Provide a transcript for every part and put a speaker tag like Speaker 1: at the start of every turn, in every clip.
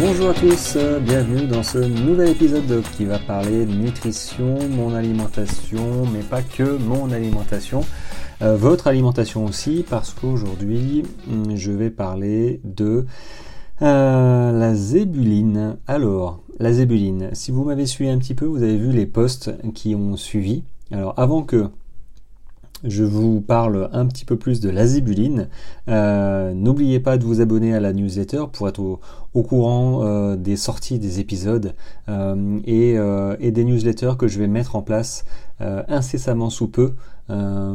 Speaker 1: bonjour à tous, bienvenue dans ce nouvel épisode qui va parler nutrition, mon alimentation, mais pas que mon alimentation, euh, votre alimentation aussi, parce qu'aujourd'hui hmm, je vais parler de euh, la zébuline. Alors, la zébuline, si vous m'avez suivi un petit peu, vous avez vu les posts qui ont suivi. Alors, avant que je vous parle un petit peu plus de la zébuline. Euh, n'oubliez pas de vous abonner à la newsletter pour être au, courant euh, des sorties des épisodes euh, et, des newsletters que je vais mettre en place incessamment sous peu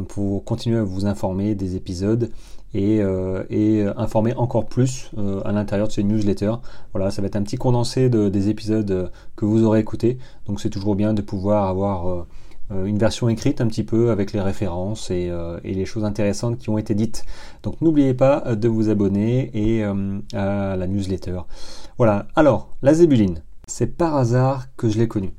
Speaker 1: pour continuer à vous informer des épisodes et, informer encore plus à l'intérieur de ces newsletters. Voilà, ça va être un petit condensé des épisodes que vous aurez écoutés. Donc c'est toujours bien de pouvoir avoir euh, une version écrite un petit peu avec les références euh, et, les choses intéressantes qui ont été dites. Donc n'oubliez pas euh, de vous abonner et à la newsletter. Voilà, alors la zébuline, c'est par hasard que je l'ai connue.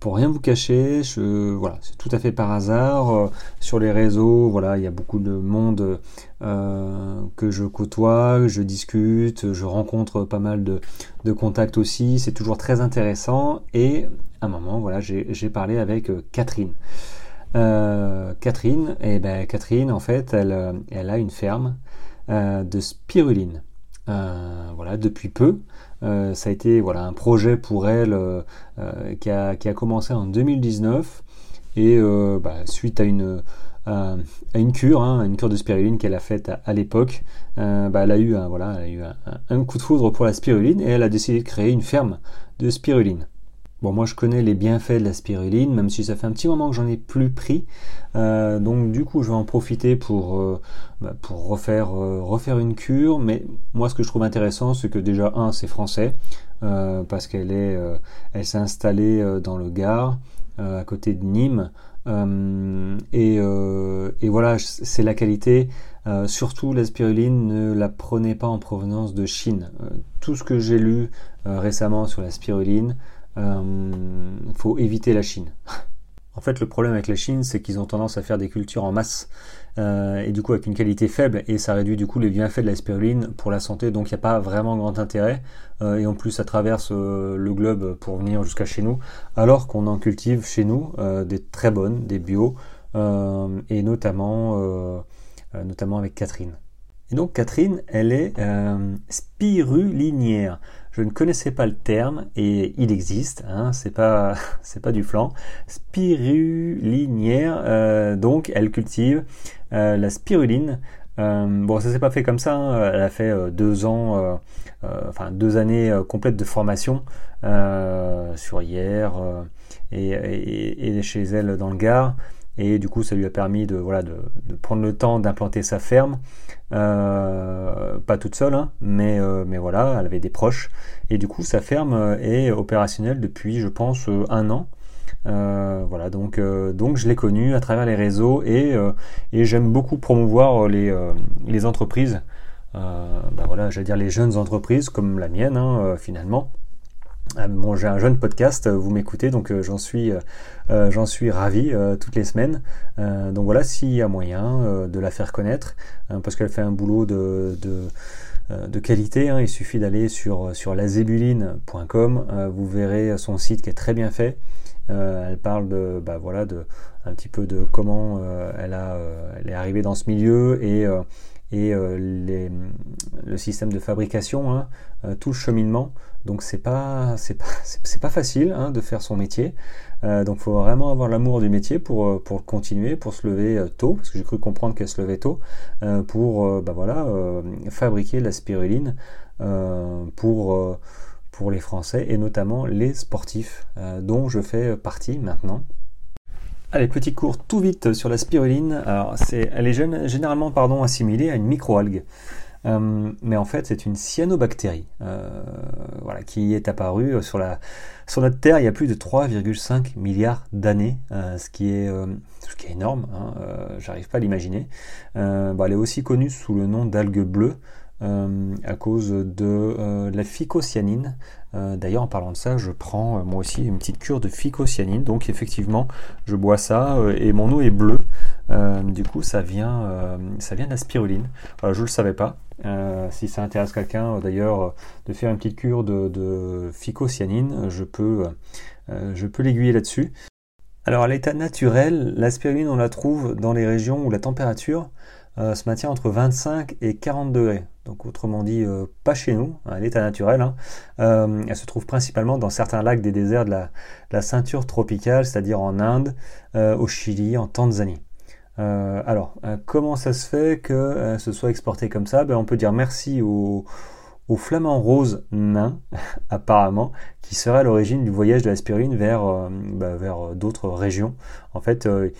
Speaker 1: pour rien vous cacher, c'est tout à fait par hasard. sur les réseaux, il y a beaucoup de monde que je côtoie, je discute, je rencontre pas mal de, de contacts aussi. C'est toujours très intéressant. Et un moment, voilà, j'ai parlé avec euh, Catherine. Euh, Catherine, et eh ben Catherine, en fait, elle, euh, a une ferme de spiruline. voilà, depuis peu. ça a été voilà un projet pour elle qui, a, commencé en 2019 et bah, suite à une cure, hein, une cure de spiruline qu'elle a faite à, l'époque, bah, elle a eu, voilà, elle a eu un, coup de foudre pour la spiruline et elle a décidé de créer une ferme de spiruline. Bon, moi je connais les bienfaits de la spiruline, même si ça fait un petit moment que j'en ai plus pris. Euh, donc du coup, je vais en profiter pour, euh, bah, pour refaire, euh, refaire une cure. Mais moi, ce que je trouve intéressant, c'est que déjà, un, c'est français, parce qu'elle est, elle s'est installée dans le Gard, à côté de Nîmes. Et, et, voilà, c'est la qualité. surtout, la spiruline, ne la prenez pas en provenance de Chine. tout ce que j'ai lu récemment sur la spiruline, euh, faut éviter la Chine. En fait, le problème avec la Chine, c'est qu'ils ont tendance à faire des cultures en masse euh, et du coup avec une qualité faible et ça réduit du coup les bienfaits de la spiruline pour la santé. Donc il n'y a pas vraiment grand intérêt euh, et en plus ça traverse le globe pour venir jusqu'à chez nous, alors qu'on en cultive chez nous des très bonnes, des bio et notamment notamment avec Catherine. Et donc Catherine, elle est spirulinière. Je ne connaissais pas le terme et il existe, hein, c'est pas c'est pas du flan. Spirulinière, euh, donc elle cultive euh, la spiruline. Euh, bon, ça s'est pas fait comme ça. Hein. Elle a fait deux ans, enfin deux années complètes de formation sur hier et, et, chez elle dans le Gard et du coup ça lui a permis de, voilà, de, prendre le temps d'implanter sa ferme, euh, pas toute seule, hein, mais, euh, mais voilà, elle avait des proches, et du coup sa ferme euh, est opérationnelle depuis je pense un an. voilà, donc, donc je l'ai connue à travers les réseaux et, et j'aime beaucoup promouvoir les, les entreprises, bah voilà, j'allais dire les jeunes entreprises comme la mienne hein, finalement, bon, j'ai un jeune podcast, vous m'écoutez, donc euh, j'en suis, euh, j'en suis ravi euh, toutes les semaines. donc voilà, s'il y a moyen de la faire connaître, hein, parce qu'elle fait un boulot de, qualité, hein, il suffit d'aller sur, sur lazébuline.com, vous verrez son site qui est très bien fait. elle parle de, bah, de, un petit peu de comment elle, est arrivée dans ce milieu et euh, le système de fabrication, hein, euh, tout le cheminement. Donc c'est pas pas facile hein, de faire son métier. Euh, donc faut vraiment avoir l'amour du métier pour pour continuer, pour se lever tôt, parce que j'ai cru comprendre qu'elle se levait tôt, pour bah fabriquer la spiruline pour pour les Français et notamment les sportifs dont je fais partie maintenant. Allez, petit cours tout vite sur la spiruline. Alors, c'est, elle est généralement pardon, assimilée à une microalgue. Euh, mais en fait, c'est une cyanobactérie euh, voilà, qui est apparue sur, la, sur notre Terre il y a plus de 3,5 milliards d'années, euh, ce, qui est, ce qui est énorme, hein, j'arrive pas à l'imaginer. elle est aussi connue sous le nom d'algue bleue. Euh, à cause de euh, la phycocyanine. Euh, d'ailleurs, en parlant de ça, je prends moi aussi une petite cure de phycocyanine. Donc, effectivement, je bois ça et mon eau est bleue. du coup, ça vient, ça vient de la spiruline. je ne le savais pas. Si ça intéresse quelqu'un d'ailleurs de faire une petite cure de, de phycocyanine, je peux, peux l'aiguiller là-dessus. Alors à l'état naturel, la spiruline on la trouve dans les régions où la température euh, se maintient entre 25 et 40 degrés. Donc autrement dit, euh, pas chez nous, à l'état naturel. Hein. Euh, elle se trouve principalement dans certains lacs des déserts de la, ceinture tropicale, c'est-à-dire en Inde, au Chili, en Tanzanie. Alors, comment ça se fait que ce soit exporté comme ça? Ben, On peut dire merci au flamand rose nain, apparemment, qui serait à l'origine du voyage de la spiruline vers, euh, vers d'autres régions. En fait, euh,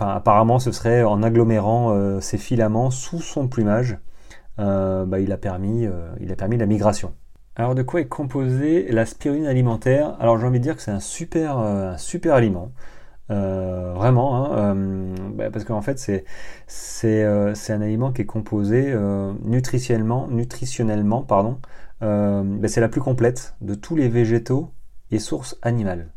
Speaker 1: apparemment, ce serait en agglomérant euh, ces filaments sous son plumage, bah, il, a permis, la migration. Alors de quoi est composée la spiruline alimentaire? Alors j'ai envie de dire que c'est un super aliment. Euh, vraiment, hein, euh, bah, parce qu'en fait c'est euh, c'est un aliment qui est composé nutritionnellement, nutritionnellement pardon, bah, c'est la plus complète de tous les végétaux et sources animales.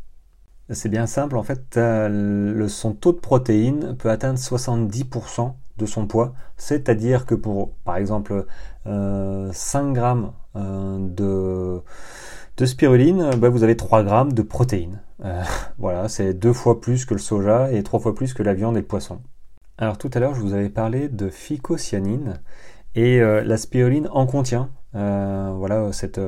Speaker 1: C'est bien simple, en fait, le, son taux de protéines peut atteindre 70% de son poids, c'est-à-dire que pour, par exemple, 5 grammes de, de spiruline, bah, vous avez 3 grammes de protéines. Euh, voilà, c'est deux fois plus que le soja et trois fois plus que la viande et le poisson. Alors tout à l'heure, je vous avais parlé de phycocyanine et euh, la spiruline en contient. Euh, voilà, cette,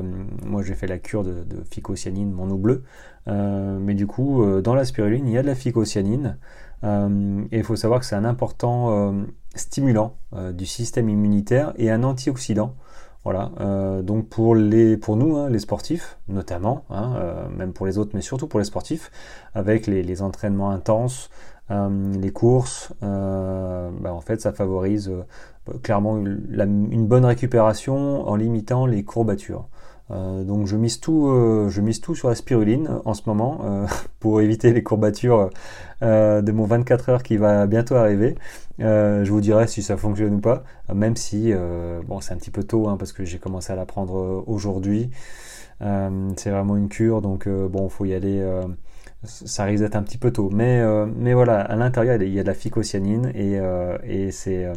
Speaker 1: moi j'ai fait la cure de, de phycocyanine, mon eau bleue, mais du coup, dans la spiruline, il y a de la phycocyanine et il faut savoir que c'est un important stimulant du système immunitaire et un antioxydant. Voilà, euh, donc pour, les, pour nous, hein, les sportifs, notamment, hein, euh, même pour les autres, mais surtout pour les sportifs, avec les, entraînements intenses, euh, les courses, bah, en fait, ça favorise clairement une bonne récupération en limitant les courbatures. Euh, donc je mise tout, euh, je mise tout sur la spiruline en ce moment euh, pour éviter les courbatures de mon 24 heures qui va bientôt arriver. je vous dirai si ça fonctionne ou pas, même si bon c'est un petit peu tôt hein, parce que j'ai commencé à la prendre aujourd'hui. c'est vraiment une cure donc bon faut y aller. ça risque d'être un petit peu tôt, mais mais voilà à l'intérieur il y a de la phycocyanine et, et c'est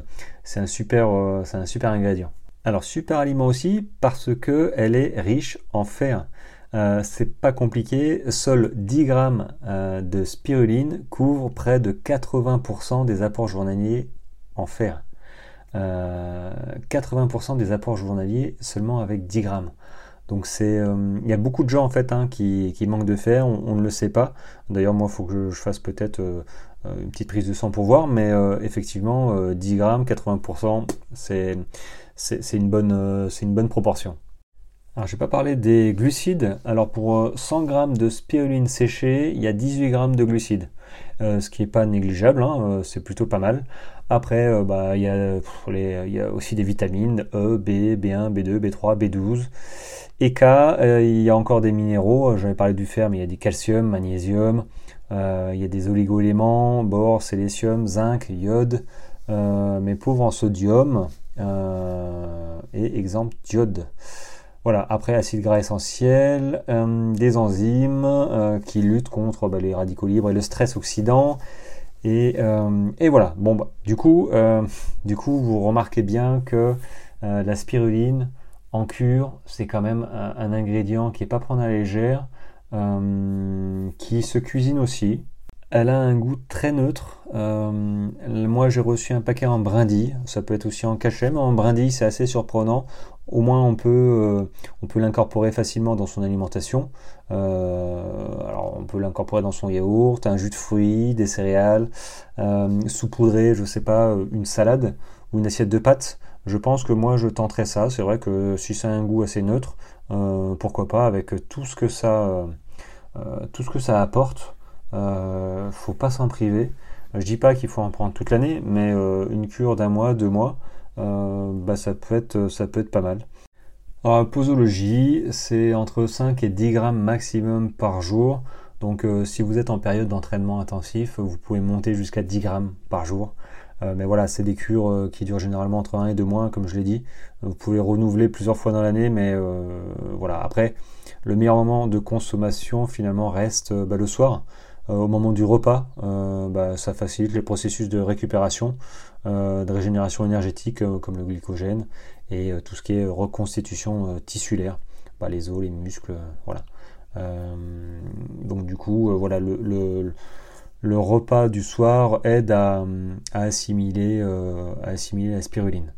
Speaker 1: un un super ingrédient. Alors super aliment aussi parce que elle est riche en fer. Euh, c'est pas compliqué, seuls 10 grammes euh, de spiruline couvrent près de 80% des apports journaliers en fer. 80% euh, des apports journaliers seulement avec 10 grammes. Donc c'est, il y a beaucoup de gens en fait hein, qui, manquent de fer, on, ne le sait pas. D'ailleurs moi il faut que je, fasse peut-être une petite prise de sang pour voir, mais effectivement 10 grammes, 80%, c'est c'est une, bonne, euh, proportion. Alors, je vais pas parler des glucides. Alors, pour 100 euh, g de spiruline séchée, il y a 18 g de glucides, euh, ce qui n'est pas négligeable, hein, c'est plutôt pas mal. Après, bah, il, y a, aussi des vitamines E, B, B1, B2, B3, B12 et K. il y a encore des minéraux, j'avais parlé du fer, mais il y a du calcium, magnésium, il y a des oligo-éléments, bore, sélénium, zinc, iode, mais pauvres en sodium, euh, et exemple diode. Voilà, après acide gras essentiel, euh, des enzymes euh, qui luttent contre bah, les radicaux libres et le stress oxydant. Et, voilà, bon, bah, du, coup, du coup, vous remarquez bien que la spiruline en cure, c'est quand même un, ingrédient qui n'est pas prendre à la légère, qui se cuisine aussi, elle a un goût très neutre. Euh, moi, j'ai reçu un paquet en brindille. Ça peut être aussi en cachet, mais en brindille, c'est assez surprenant. Au moins, on peut, euh, peut l'incorporer facilement dans son alimentation. Euh, alors, on peut l'incorporer dans son yaourt, un jus de fruits, des céréales, saupoudrer, je sais pas, une salade ou une assiette de pâtes. Je pense que moi, je tenterai ça. C'est vrai que si ça a un goût assez neutre, pourquoi pas avec tout ce que ça, tout ce que ça apporte. Faut pas s'en priver. Je dis pas qu'il faut en prendre toute l'année, mais euh, une cure d'un mois, deux mois, euh, bah, ça, peut être, ça peut être pas mal. Posologie, c'est entre 5 et 10 grammes maximum par jour. Donc si vous êtes en période d'entraînement intensif, vous pouvez monter jusqu'à 10 grammes par jour. mais voilà, c'est des cures qui durent généralement entre 1 et 2 mois, comme je l'ai dit. Vous pouvez renouveler plusieurs fois dans l'année, mais voilà. Après, le meilleur moment de consommation finalement reste bah, le soir. Au moment du repas, bah, ça facilite les processus de récupération, de régénération énergétique comme le glycogène et tout ce qui est reconstitution tissulaire, bah, les os, les muscles, voilà. donc du coup, voilà, le, repas du soir aide à assimiler la spiruline.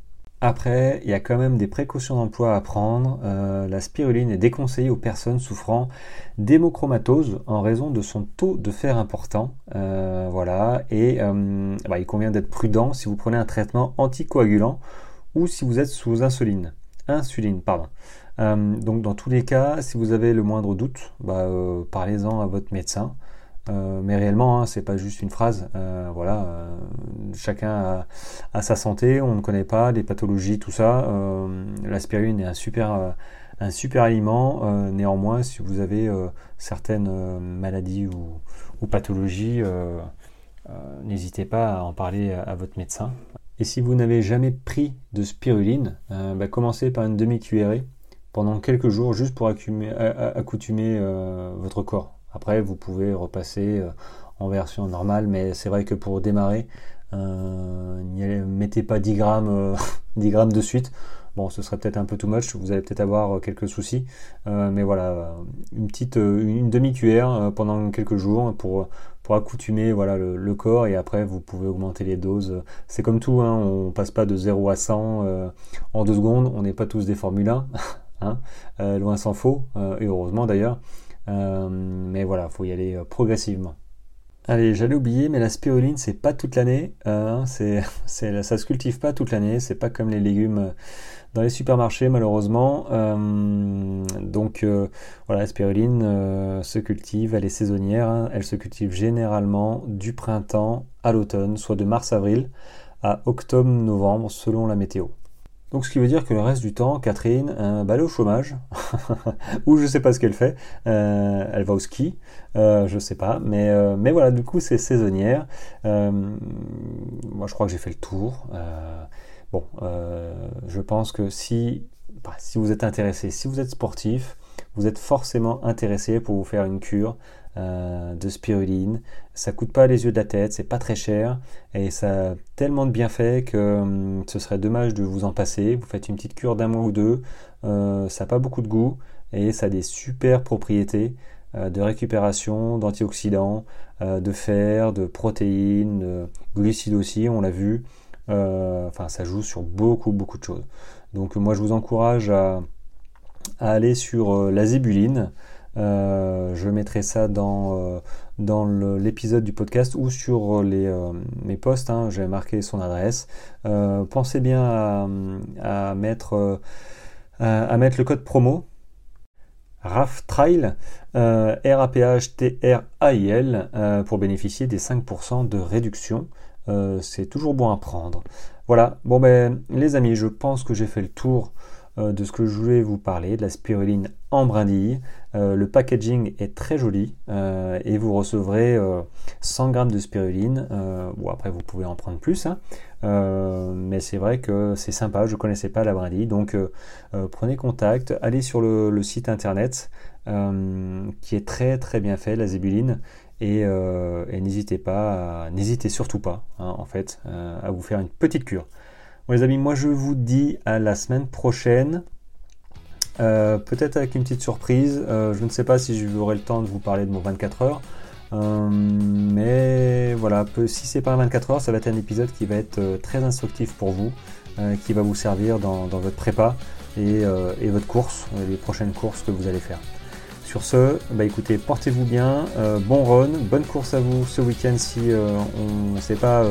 Speaker 1: Après, il y a quand même des précautions d'emploi à prendre. Euh, la spiruline est déconseillée aux personnes souffrant d'hémochromatose en raison de son taux de fer important. Euh, voilà, et euh, bah, il convient d'être prudent si vous prenez un traitement anticoagulant ou si vous êtes sous insuline. Insuline, pardon. donc dans tous les cas, si vous avez le moindre doute, bah, parlez-en à votre médecin. Euh, mais réellement, hein, c'est pas juste une phrase. Euh, voilà, euh, chacun a, sa santé, on ne connaît pas les pathologies, tout ça. L'aspirine est un super, aliment. néanmoins, si vous avez certaines maladies ou, pathologies, n'hésitez pas à en parler à, votre médecin. Et si vous n'avez jamais pris de spiruline, bah, commencez par une demi-cuillerée pendant quelques jours juste pour accoutumer votre corps après, vous pouvez repasser euh, en version normale, mais c'est vrai que pour démarrer, euh, ne mettez pas 10 grammes, 10 euh, grammes de suite. Bon, ce serait peut-être un peu too much, vous allez peut-être avoir quelques soucis, mais voilà, une petite, une demi-cuillère pendant quelques jours pour, pour accoutumer voilà, le, corps et après vous pouvez augmenter les doses. C'est comme tout, hein, on passe pas de 0 à 100 en deux secondes, on n'est pas tous des Formule 1, hein, loin s'en faut, et heureusement d'ailleurs. Euh, mais voilà, faut y aller euh, progressivement. Allez, j'allais oublier, mais la spiruline, c'est pas toute l'année. Euh, c'est, c'est, ça se cultive pas toute l'année. C'est pas comme les légumes dans les supermarchés, malheureusement. donc, voilà, la spiruline se cultive, elle est saisonnière. Hein. elle se cultive généralement du printemps à l'automne, soit de mars-avril à octobre-novembre, selon la météo. Donc ce qui veut dire que le reste du temps, Catherine, euh, bah, elle est au chômage, ou je sais pas ce qu'elle fait, euh, elle va au ski, euh, je sais pas, mais, euh, mais voilà, du coup c'est saisonnière. moi je crois que j'ai fait le tour. bon, je pense que si, bah, si vous êtes intéressé, si vous êtes sportif, vous êtes forcément intéressé pour vous faire une cure euh, de spiruline. Ça coûte pas les yeux de la tête, c'est pas très cher et ça a tellement de bienfaits que hum, ce serait dommage de vous en passer. Vous faites une petite cure d'un mois ou deux, euh, ça n'a pas beaucoup de goût et ça a des super propriétés euh, de récupération, d'antioxydants, de fer, de protéines, de glucides aussi, on l'a vu. enfin, ça joue sur beaucoup beaucoup de choses. Donc moi je vous encourage à, à aller sur la zébuline. Euh, je mettrai ça dans, euh, dans l'épisode du podcast ou sur les, euh, mes posts. Hein, J'ai marqué son adresse. pensez bien à, mettre, mettre le code promo RAFTRAIL, R-A-P-H-T-R-A-I-L, pour bénéficier des 5% de réduction. C'est toujours bon à prendre. Voilà, bon ben les amis, je pense que j'ai fait le tour de ce que je voulais vous parler, de la spiruline en brindille. Euh, le packaging est très joli euh, et vous recevrez 100 g de spiruline. bon, après, vous pouvez en prendre plus, hein. mais c'est vrai que c'est sympa. Je ne connaissais pas la brindille, donc prenez contact, allez sur le, site internet qui est très très bien fait, la zébuline. Et, n'hésitez pas, n'hésitez surtout pas, hein, en fait, à vous faire une petite cure. Bon les amis, moi je vous dis à la semaine prochaine. Euh, peut-être avec une petite surprise. Euh, je ne sais pas si j'aurai le temps de vous parler de mon 24 heures. Euh, mais voilà, si c'est pas un 24 heures, ça va être un épisode qui va être très instructif pour vous, qui va vous servir dans, votre prépa et, votre course, les prochaines courses que vous allez faire. Sur ce, bah écoutez, portez-vous bien, bon run, bonne course à vous ce week-end si on ne sait pas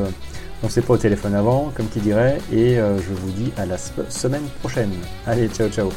Speaker 1: on s'est pas au téléphone avant, comme qui dirait, et je vous dis à la semaine prochaine. Allez, ciao ciao